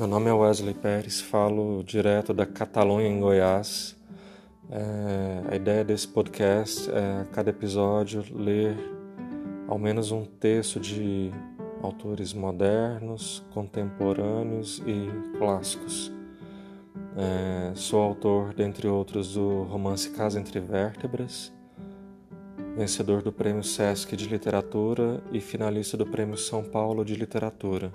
Meu nome é Wesley Pérez, falo direto da Catalunha, em Goiás. É, a ideia desse podcast é, a cada episódio, ler ao menos um texto de autores modernos, contemporâneos e clássicos. É, sou autor, dentre outros, do romance Casa Entre Vértebras, vencedor do Prêmio Sesc de Literatura e finalista do Prêmio São Paulo de Literatura.